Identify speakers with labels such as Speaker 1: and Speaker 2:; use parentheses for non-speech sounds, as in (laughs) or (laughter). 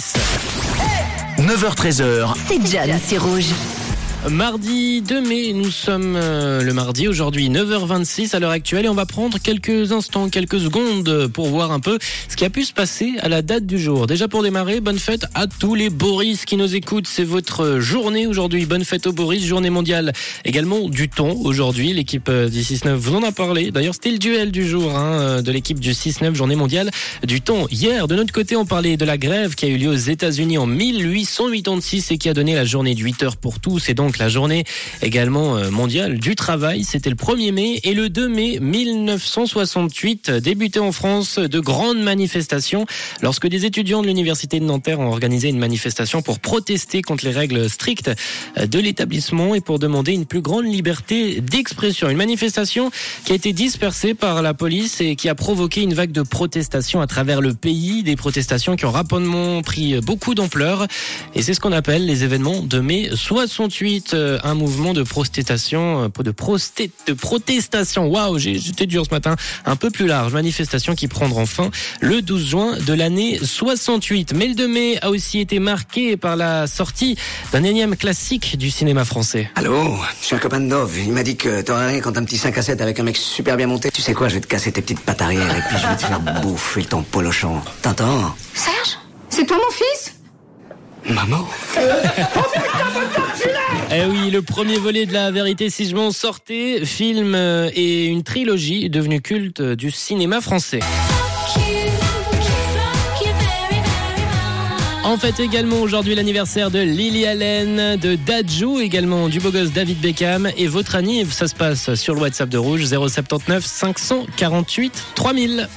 Speaker 1: 6.
Speaker 2: 9h13h,
Speaker 3: C'est John, c'est rouge.
Speaker 1: Mardi 2 mai, nous sommes euh, le mardi aujourd'hui 9h26 à l'heure actuelle et on va prendre quelques instants, quelques secondes pour voir un peu ce qui a pu se passer à la date du jour. Déjà pour démarrer, bonne fête à tous les Boris qui nous écoutent. C'est votre journée aujourd'hui. Bonne fête aux Boris, journée mondiale également du thon aujourd'hui. L'équipe euh, du 6-9 vous en a parlé. D'ailleurs, c'était le duel du jour hein, euh, de l'équipe du 6-9, journée mondiale du thon. Hier, de notre côté, on parlait de la grève qui a eu lieu aux États-Unis en 1886 et qui a donné la journée de 8 heures pour tous et donc la journée également euh, mondiale du travail. C'était le 1er mai et le 2 mai 1968 débutait en France de grandes manifestations. Lorsque des étudiants de l'université de Nanterre ont organisé une manifestation pour protester contre les règles strictes de l'établissement et pour demander une plus grande liberté d'expression. Une manifestation qui a été dispersée par la police et qui a provoqué une vague de protestations à travers le pays, des protestations qui ont rapidement pris beaucoup d'ampleur. Et c'est ce qu'on appelle les événements de mai 68 euh, un mouvement de protestation, euh, de, prosté, de protestation. Waouh, j'ai- j'étais dur ce matin. Un peu plus large. Manifestation qui prendra fin le 12 juin de l'année 68. Mais le 2 mai a aussi été marqué par la sortie d'un énième classique du cinéma français.
Speaker 4: Allô, je suis un copain de Dove. Il m'a dit que t'aurais rien quand un petit 5 à 7 avec un mec super bien monté. Tu sais quoi, je vais te casser tes petites pattes arrière et puis je vais te faire bouffer ton polochon. T'entends
Speaker 5: Serge C'est toi mon fils?
Speaker 4: Maman (laughs)
Speaker 1: Eh oui, le premier volet de la vérité si je m'en sortais, film euh, et une trilogie devenue culte du cinéma français. En fait également aujourd'hui l'anniversaire de Lily Allen, de Dadju, également du beau gosse David Beckham et votre année, ça se passe sur le WhatsApp de Rouge 079 548 3000.